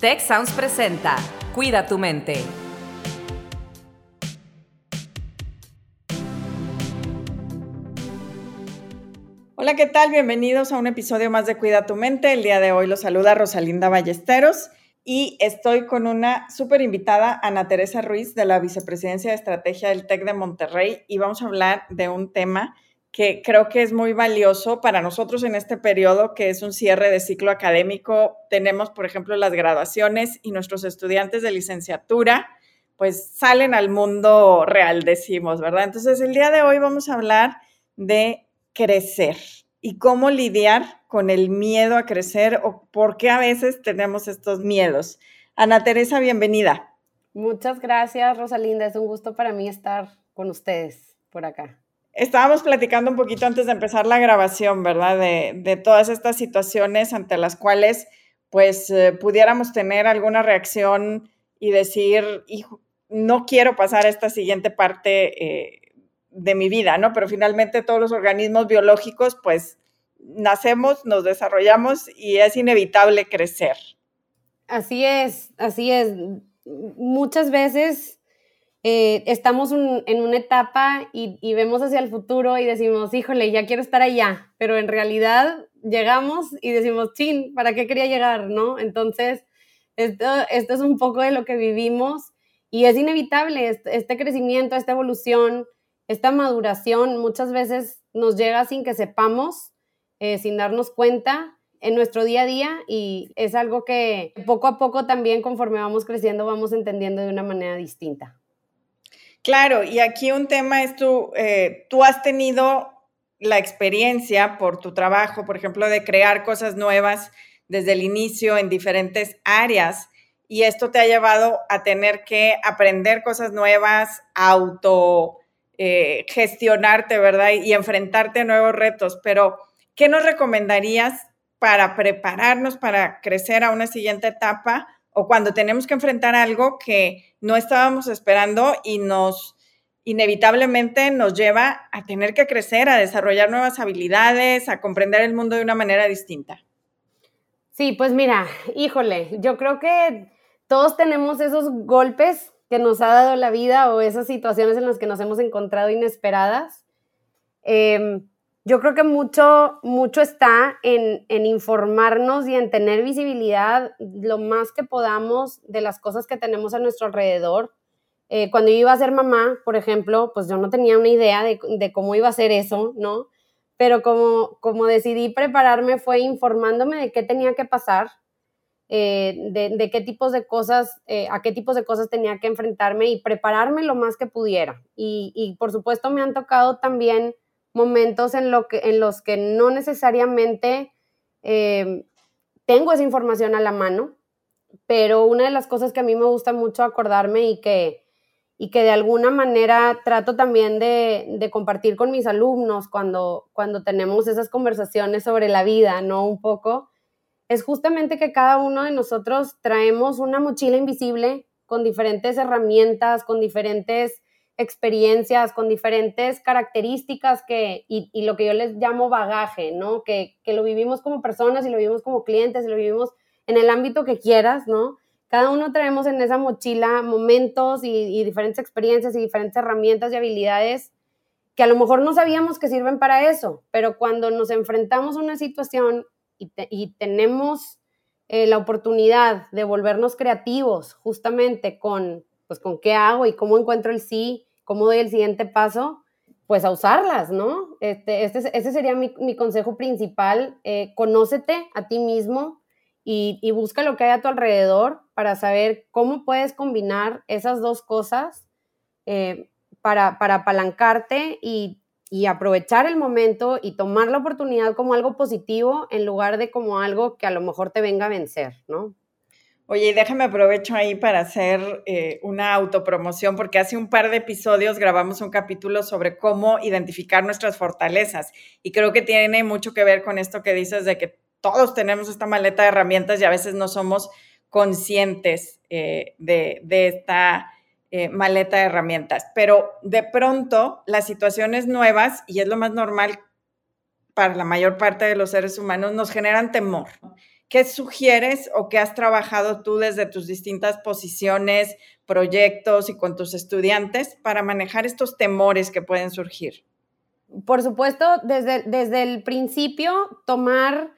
Tech Sounds presenta Cuida tu mente. Hola, ¿qué tal? Bienvenidos a un episodio más de Cuida tu mente. El día de hoy los saluda Rosalinda Ballesteros y estoy con una súper invitada, Ana Teresa Ruiz, de la Vicepresidencia de Estrategia del TEC de Monterrey, y vamos a hablar de un tema que creo que es muy valioso para nosotros en este periodo, que es un cierre de ciclo académico. Tenemos, por ejemplo, las graduaciones y nuestros estudiantes de licenciatura, pues salen al mundo real, decimos, ¿verdad? Entonces, el día de hoy vamos a hablar de crecer y cómo lidiar con el miedo a crecer o por qué a veces tenemos estos miedos. Ana Teresa, bienvenida. Muchas gracias, Rosalinda. Es un gusto para mí estar con ustedes por acá. Estábamos platicando un poquito antes de empezar la grabación, ¿verdad? De, todas estas situaciones ante las cuales, pues, eh, pudiéramos tener alguna reacción y decir, no quiero pasar esta siguiente parte eh, de mi vida, ¿no? Pero finalmente todos los organismos biológicos, pues, nacemos, nos desarrollamos y es inevitable crecer. Así es, así es. Muchas veces eh, estamos en una etapa y, vemos hacia el futuro y decimos, híjole, ya quiero estar allá, pero en realidad llegamos y decimos, chin, ¿para qué quería llegar? ¿No? Entonces, esto, esto es un poco de lo que vivimos y es inevitable, este, este, crecimiento, esta evolución, esta maduración muchas veces nos llega sin que sepamos, eh, sin darnos cuenta en nuestro día a día y es algo que poco a poco también conforme vamos creciendo vamos entendiendo de una manera distinta. Claro, y aquí un tema es tú, eh, tú has tenido la experiencia por tu trabajo, por ejemplo, de crear cosas nuevas desde el inicio en diferentes áreas y esto te ha llevado a tener que aprender cosas nuevas, auto eh, gestionarte, ¿verdad? Y enfrentarte a nuevos retos. Pero, ¿qué nos recomendarías para prepararnos para crecer a una siguiente etapa o cuando tenemos que enfrentar algo que no estábamos esperando y nos inevitablemente nos lleva a tener que crecer, a desarrollar nuevas habilidades, a comprender el mundo de una manera distinta. Sí, pues mira, híjole, yo creo que todos tenemos esos golpes que nos ha dado la vida o esas situaciones en las que nos hemos encontrado inesperadas. Em, yo creo que mucho, mucho está en, informarnos y en tener visibilidad lo más que podamos de las cosas que tenemos a nuestro alrededor. Eh, cuando yo iba a ser mamá, por ejemplo, pues yo no tenía una idea de, cómo iba a ser eso, ¿no? Pero como, como decidí prepararme fue informándome de qué tenía que pasar, eh, de, qué tipos de cosas, eh, a qué tipos de cosas tenía que enfrentarme y prepararme lo más que pudiera. Y, y por supuesto me han tocado también momentos en, lo que, en los que no necesariamente eh, tengo esa información a la mano, pero una de las cosas que a mí me gusta mucho acordarme y que, y que de alguna manera trato también de, compartir con mis alumnos cuando, cuando tenemos esas conversaciones sobre la vida, ¿no? Un poco, es justamente que cada uno de nosotros traemos una mochila invisible con diferentes herramientas, con diferentes experiencias, con diferentes características que, y, lo que yo les llamo bagaje, ¿no? Que, lo vivimos como personas y lo vivimos como clientes y lo vivimos en el ámbito que quieras, ¿no? Cada uno traemos en esa mochila momentos y, diferentes experiencias y diferentes herramientas y habilidades que a lo mejor no sabíamos que sirven para eso, pero cuando nos enfrentamos a una situación y, tenemos eh, la oportunidad de volvernos creativos justamente con, pues, con qué hago y cómo encuentro el sí, cómo doy el siguiente paso, pues a usarlas, ¿no? Este, este, sería mi, consejo principal. Eh, conócete a ti mismo y, busca lo que hay a tu alrededor para saber cómo puedes combinar esas dos cosas eh, para, para, apalancarte y, y aprovechar el momento y tomar la oportunidad como algo positivo en lugar de como algo que a lo mejor te venga a vencer, ¿no? Oye, y déjame aprovecho ahí para hacer eh, una autopromoción, porque hace un par de episodios grabamos un capítulo sobre cómo identificar nuestras fortalezas. Y creo que tiene mucho que ver con esto que dices de que todos tenemos esta maleta de herramientas y a veces no somos conscientes eh, de, esta eh, maleta de herramientas. Pero de pronto las situaciones nuevas, y es lo más normal para la mayor parte de los seres humanos, nos generan temor. ¿Qué sugieres o qué has trabajado tú desde tus distintas posiciones, proyectos y con tus estudiantes para manejar estos temores que pueden surgir? Por supuesto, desde, desde el principio, tomar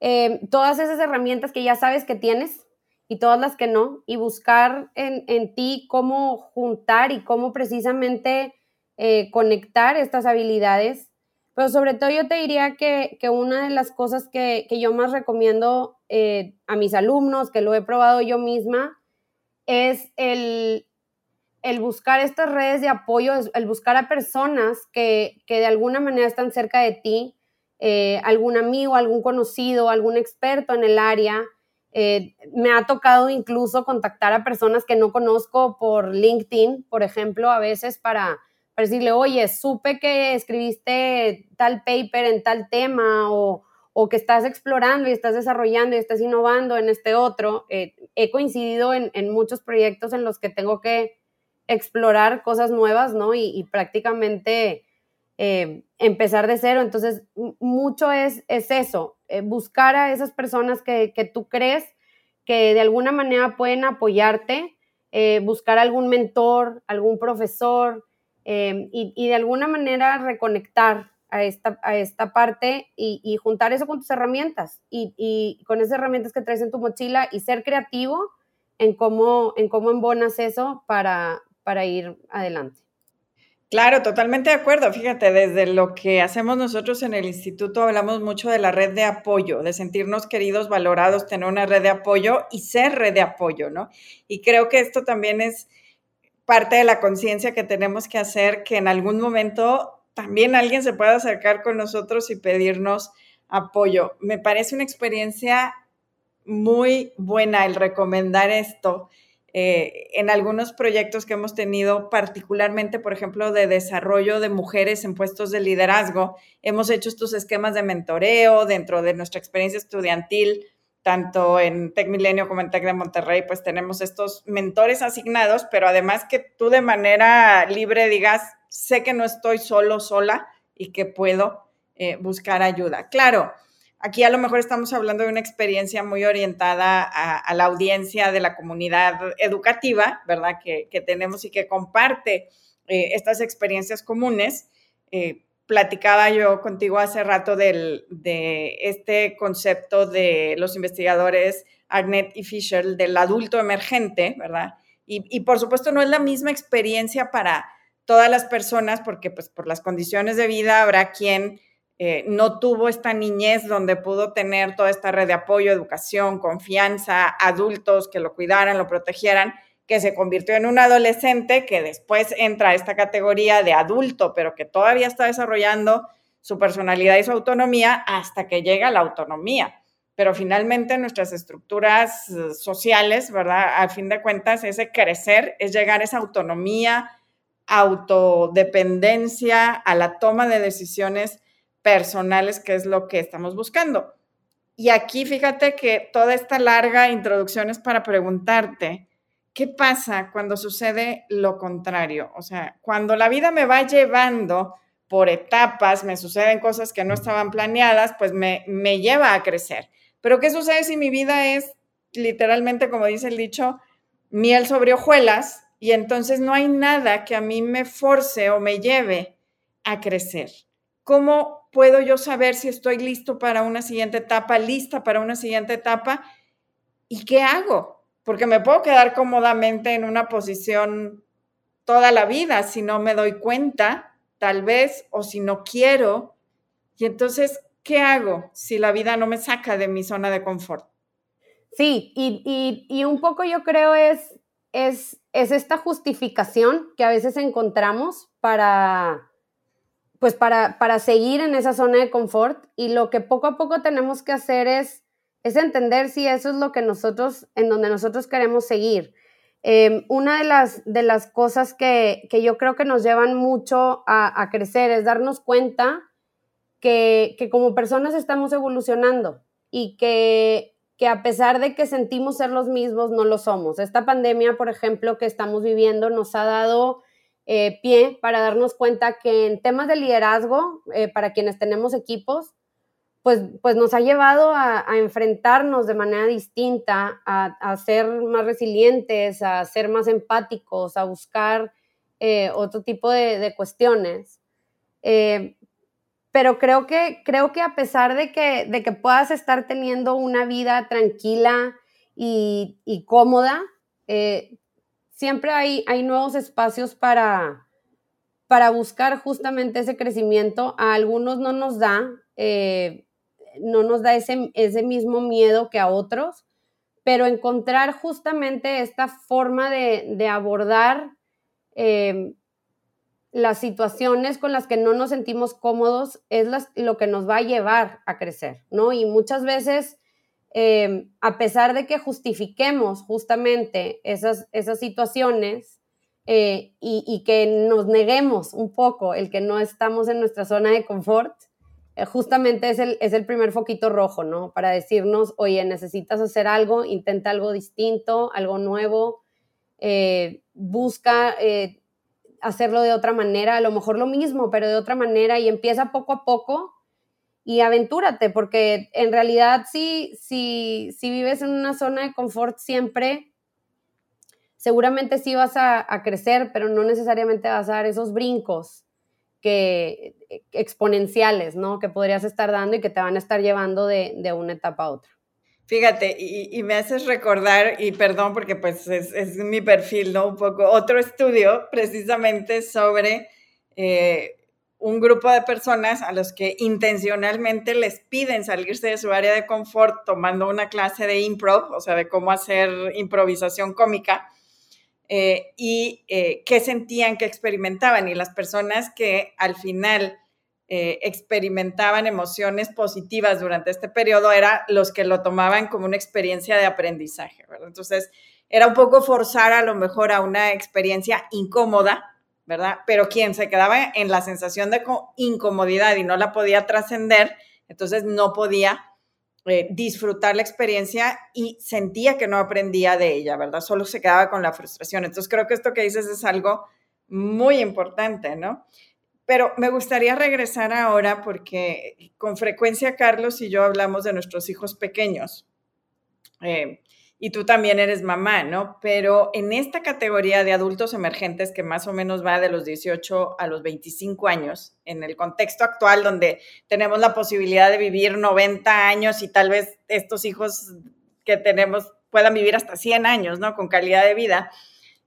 eh, todas esas herramientas que ya sabes que tienes y todas las que no, y buscar en, en ti cómo juntar y cómo precisamente eh, conectar estas habilidades. Pero sobre todo yo te diría que, que una de las cosas que, que yo más recomiendo eh, a mis alumnos, que lo he probado yo misma, es el, el buscar estas redes de apoyo, el buscar a personas que, que de alguna manera están cerca de ti, eh, algún amigo, algún conocido, algún experto en el área. me ha tocado incluso contactar a personas que no conozco por LinkedIn, por ejemplo, a veces para, para decirle, oye, supe que escribiste tal paper en tal tema o, que estás explorando y estás desarrollando y estás innovando en este otro. Eh, he coincidido en, muchos proyectos en los que tengo que explorar cosas nuevas, ¿no? Y, prácticamente eh, empezar de cero. Entonces, mucho es, es eso, eh, buscar a esas personas que, que, tú crees que de alguna manera pueden apoyarte, buscar algún mentor, algún profesor, Em, y, de alguna manera reconectar a esta, a esta parte y, juntar eso con tus herramientas y, con esas herramientas que traes en tu mochila y ser creativo en cómo, en cómo embonas eso para, para ir adelante. Claro, totalmente de acuerdo. Fíjate, desde lo que hacemos nosotros en el instituto hablamos mucho de la red de apoyo, de sentirnos queridos, valorados, tener una red de apoyo y ser red de apoyo, ¿no? Y creo que esto también es parte de la conciencia que tenemos que hacer que en algún momento también alguien se pueda acercar con nosotros y pedirnos apoyo. Me parece una experiencia muy buena el recomendar esto. Eh, en algunos proyectos que hemos tenido, particularmente, por ejemplo, de desarrollo de mujeres en puestos de liderazgo, hemos hecho estos esquemas de mentoreo dentro de nuestra experiencia estudiantil tanto en Tech Milenio como en Tech de Monterrey, pues tenemos estos mentores asignados, pero además que tú de manera libre digas, sé que no estoy solo, sola y que puedo eh, buscar ayuda. Claro, aquí a lo mejor estamos hablando de una experiencia muy orientada a, la audiencia de la comunidad educativa, ¿verdad? Que, tenemos y que comparte eh, estas experiencias comunes. Eh, platicaba yo contigo hace rato del, de este concepto de los investigadores Arnett y Fisher del adulto emergente, ¿verdad? Y, por supuesto no es la misma experiencia para todas las personas porque pues por las condiciones de vida habrá quien eh, no tuvo esta niñez donde pudo tener toda esta red de apoyo, educación, confianza, adultos que lo cuidaran, lo protegieran que se convirtió en un adolescente que después entra a esta categoría de adulto, pero que todavía está desarrollando su personalidad y su autonomía hasta que llega la autonomía. Pero finalmente nuestras estructuras eh, sociales, ¿verdad? Al fin de cuentas, ese crecer es llegar a esa autonomía, autodependencia, a la toma de decisiones personales, que es lo que estamos buscando. Y aquí fíjate que toda esta larga introducción es para preguntarte, ¿qué pasa cuando sucede lo contrario? O sea, cuando la vida me va llevando por etapas, me suceden cosas que no estaban planeadas, pues me, me lleva a crecer. Pero ¿qué sucede si mi vida es literalmente, como dice el dicho, miel sobre hojuelas y entonces no hay nada que a mí me force o me lleve a crecer? ¿Cómo puedo yo saber si estoy listo para una siguiente etapa, lista para una siguiente etapa? ¿Y qué hago? Porque me puedo quedar cómodamente en una posición toda la vida si no me doy cuenta, tal vez, o si no quiero. Y entonces, ¿qué hago si la vida no me saca de mi zona de confort? Sí, y, un poco yo creo es, es, es esta justificación que a veces encontramos para, pues para, para seguir en esa zona de confort y lo que poco a poco tenemos que hacer es es entender si eso es lo que nosotros, en donde nosotros queremos seguir. Em, una de las, de las cosas que, yo creo que nos llevan mucho a, crecer es darnos cuenta que, como personas estamos evolucionando y que, que, a pesar de que sentimos ser los mismos, no lo somos. Esta pandemia, por ejemplo, que estamos viviendo nos ha dado eh, pie para darnos cuenta que en temas de liderazgo, eh, para quienes tenemos equipos, pues, pues nos ha llevado a, enfrentarnos de manera distinta, a, ser más resilientes, a ser más empáticos, a buscar eh, otro tipo de, cuestiones. Eh, pero creo que, creo que a pesar de que, de que puedas estar teniendo una vida tranquila y, cómoda, eh, siempre hay, hay nuevos espacios para, para buscar justamente ese crecimiento. A algunos no nos da, no nos da ese, ese mismo miedo que a otros, pero encontrar justamente esta forma de, abordar em, las situaciones con las que no nos sentimos cómodos es lo que nos va a llevar a crecer, ¿no? Y muchas veces, em, a pesar de que justifiquemos justamente esas, esas situaciones eh, y, y, que nos neguemos un poco el que no estamos en nuestra zona de confort, justamente es el, es el primer foquito rojo, ¿no? Para decirnos, oye, necesitas hacer algo, intenta algo distinto, algo nuevo, eh, busca eh, hacerlo de otra manera, a lo mejor lo mismo, pero de otra manera, y empieza poco a poco y aventúrate, porque en realidad si, si, si vives en una zona de confort siempre, seguramente sí vas a, a crecer, pero no necesariamente vas a dar esos brincos que exponenciales, ¿no? Que podrías estar dando y que te van a estar llevando de, una etapa a otra. Fíjate, y, me haces recordar, y perdón porque pues es, mi perfil, ¿no? Un poco, otro estudio precisamente sobre eh, un grupo de personas a los que intencionalmente les piden salirse de su área de confort tomando una clase de improv, o sea, de cómo hacer improvisación cómica eh, y eh, qué sentían, qué experimentaban. Y las personas que al final eh, experimentaban emociones positivas durante este periodo eran los que lo tomaban como una experiencia de aprendizaje. Entonces, era un poco forzar a lo mejor a una experiencia incómoda, ¿verdad? Pero quien se quedaba en la sensación de incomodidad y no la podía trascender, entonces no podía eh, disfrutar la experiencia y sentía que no aprendía de ella, ¿verdad? Solo se quedaba con la frustración. Entonces creo que esto que dices es algo muy importante, ¿no? Pero me gustaría regresar ahora porque con frecuencia Carlos y yo hablamos de nuestros hijos pequeños. Eh, y tú también eres mamá, ¿no? Pero en esta categoría de adultos emergentes que más o menos va de los 18 a los 25 años, en el contexto actual donde tenemos la posibilidad de vivir 90 años y tal vez estos hijos que tenemos puedan vivir hasta 100 años, ¿no? Con calidad de vida.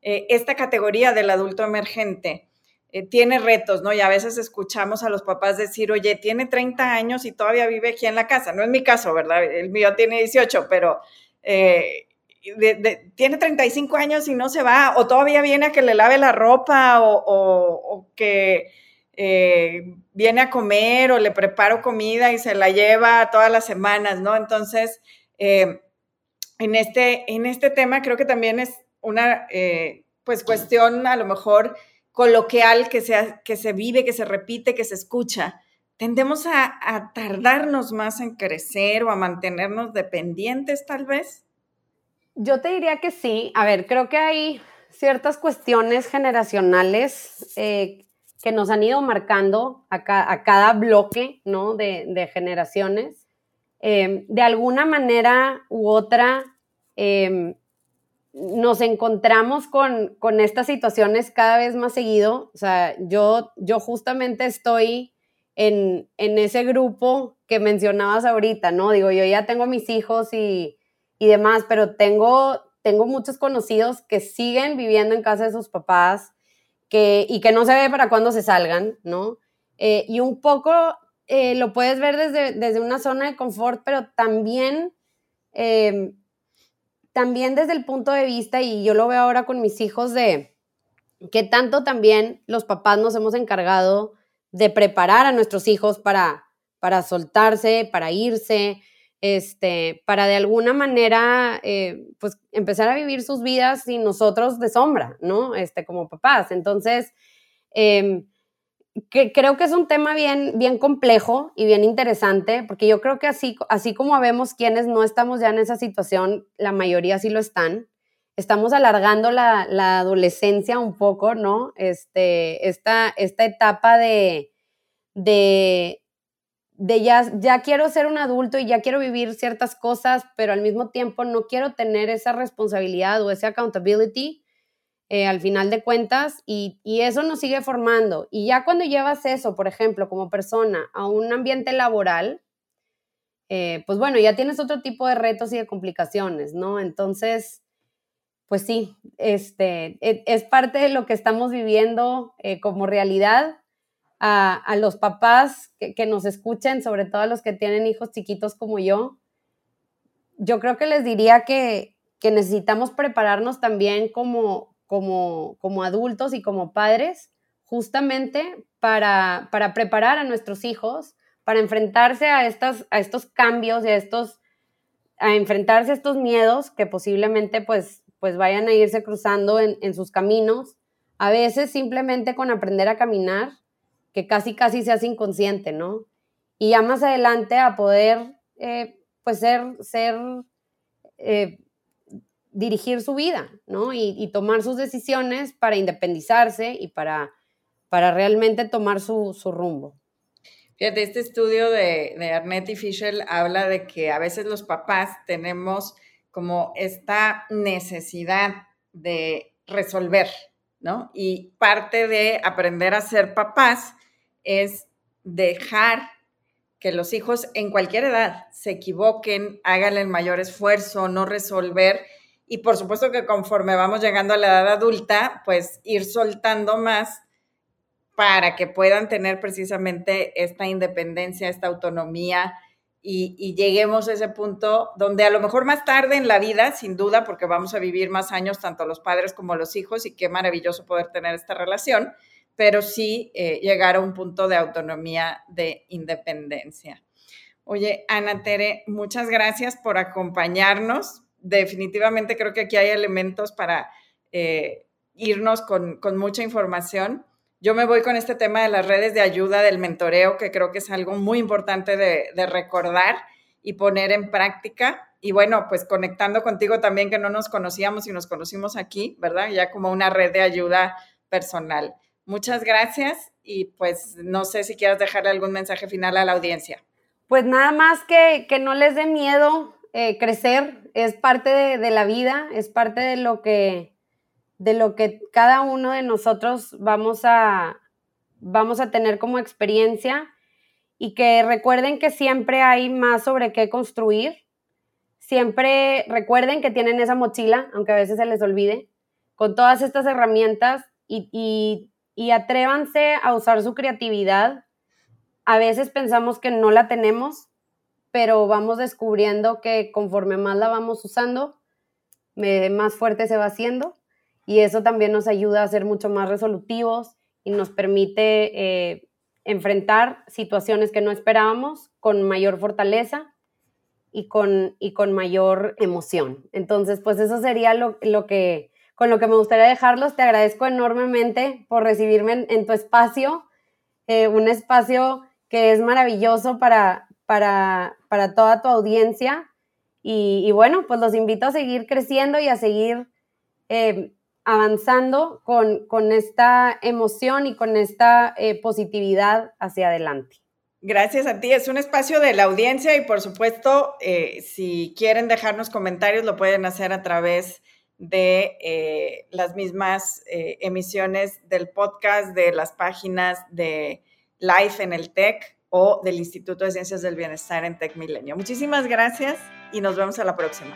Eh, esta categoría del adulto emergente eh, tiene retos, ¿no? Y a veces escuchamos a los papás decir, oye, tiene 30 años y todavía vive aquí en la casa. No es mi caso, ¿verdad? El mío tiene 18, pero eh, tiene 35 años y no se va, o todavía viene a que le lave la ropa, o, que eh, viene a comer, o le preparo comida y se la lleva todas las semanas, ¿no? Entonces, eh, en, este, en este tema creo que también es una, pues, cuestión a lo mejor coloquial que se, que se vive, que se repite, que se escucha tendemos a, tardarnos más en crecer o a mantenernos dependientes tal vez? Yo te diría que sí. A ver, creo que hay ciertas cuestiones generacionales eh, que nos han ido marcando a, cada bloque ¿no? de, generaciones. Em, de alguna manera u otra, em, nos encontramos con, con, estas situaciones cada vez más seguido. O sea, yo, yo justamente estoy en, ese grupo que mencionabas ahorita, ¿no? Digo, yo ya tengo mis hijos y, demás, pero tengo, tengo muchos conocidos que siguen viviendo en casa de sus papás que, y que no se ve para cuándo se salgan, ¿no? Eh, y un poco eh, lo puedes ver desde, desde, una zona de confort, pero también, em, también desde el punto de vista, y yo lo veo ahora con mis hijos, de que tanto también los papás nos hemos encargado de preparar a nuestros hijos para, para soltarse, para irse, este, para de alguna manera, eh, pues empezar a vivir sus vidas sin nosotros de sombra, ¿no? Este, como papás. Entonces, em, que creo que es un tema bien, bien complejo y bien interesante, porque yo creo que así, así como vemos quienes no estamos ya en esa situación, la mayoría sí lo están. Estamos alargando la, la adolescencia un poco, ¿no? Este, esta, esta etapa de, de, de ya, ya quiero ser un adulto y ya quiero vivir ciertas cosas, pero al mismo tiempo no quiero tener esa responsabilidad o ese accountability eh, al final de cuentas y, eso nos sigue formando. Y ya cuando llevas eso, por ejemplo, como persona a un ambiente laboral, eh, pues bueno, ya tienes otro tipo de retos y de complicaciones, ¿no? Entonces, pues sí, este, e, es parte de lo que estamos viviendo eh, como realidad a, los papás que, nos escuchen, sobre todo a los que tienen hijos chiquitos como yo, yo creo que les diría que, necesitamos prepararnos también como, como, como, adultos y como padres, justamente para, para, preparar a nuestros hijos, para enfrentarse a, estas, a estos cambios y a estos, a enfrentarse a estos miedos que posiblemente pues, pues vayan a irse cruzando en, en sus caminos. A veces simplemente con aprender a caminar que casi casi se hace inconsciente, ¿no? Y ya más adelante a poder, eh, pues ser, ser, eh, dirigir su vida, ¿no? Y, tomar sus decisiones para independizarse y para, para realmente tomar su, rumbo. Fíjate, este estudio de, de Arnett y Fisher habla de que a veces los papás tenemos como esta necesidad de resolver, ¿no? Y parte de aprender a ser papás es dejar que los hijos en cualquier edad se equivoquen, hagan el mayor esfuerzo, no resolver. Y por supuesto que conforme vamos llegando a la edad adulta, pues ir soltando más para que puedan tener precisamente esta independencia, esta autonomía y, lleguemos a ese punto donde a lo mejor más tarde en la vida, sin duda, porque vamos a vivir más años tanto los padres como los hijos y qué maravilloso poder tener esta relación, pero sí eh, llegar a un punto de autonomía, de independencia. Oye, Ana Tere, muchas gracias por acompañarnos. Definitivamente creo que aquí hay elementos para eh, irnos con, mucha información. Yo me voy con este tema de las redes de ayuda del mentoreo, que creo que es algo muy importante de, recordar y poner en práctica. Y bueno, pues conectando contigo también, que no nos conocíamos y nos conocimos aquí, ¿verdad? Ya como una red de ayuda personal. Muchas gracias y pues no sé si quieras dejarle algún mensaje final a la audiencia. Pues nada más que, que no les dé miedo eh, crecer, es parte de, la vida, es parte de lo que de lo que cada uno de nosotros vamos a, vamos a tener como experiencia y que recuerden que siempre hay más sobre qué construir. Siempre recuerden que tienen esa mochila, aunque a veces se les olvide, con todas estas herramientas y y atrévanse a usar su creatividad. A veces pensamos que no la tenemos, pero vamos descubriendo que conforme más la vamos usando, más fuerte se va haciendo y eso también nos ayuda a ser mucho más resolutivos y nos permite eh, enfrentar situaciones que no esperábamos con mayor fortaleza y con, y con mayor emoción. Entonces, pues eso sería lo, lo que con lo que me gustaría dejarlos. Te agradezco enormemente por recibirme en, tu espacio, eh, un espacio que es maravilloso para, para, para toda tu audiencia. Y, bueno, pues los invito a seguir creciendo y a seguir eh, avanzando con, con, esta emoción y con esta eh, positividad hacia adelante. Gracias a ti. Es un espacio de la audiencia y por supuesto, si quieren dejarnos comentarios, lo pueden hacer a través de eh, las mismas eh, emisiones del podcast, de las páginas de Life en el TEC o del Instituto de Ciencias del Bienestar en TEC Milenio. Muchísimas gracias y nos vemos a la próxima.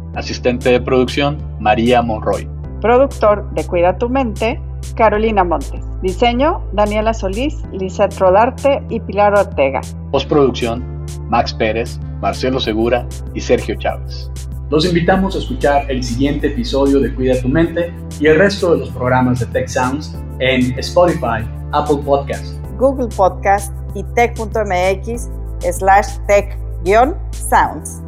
Asistente de producción, María Monroy. Productor de Cuida tu Mente, Carolina Montes. Diseño, Daniela Solís, Lizeth Rodarte y Pilar Ortega. Postproducción, Max Pérez, Marcelo Segura y Sergio Chávez. Los invitamos a escuchar el siguiente episodio de Cuida tu Mente y el resto de los programas de Tech Sounds en Spotify, Apple Podcast, Google Podcast y Tech.mx slash tech-sounds.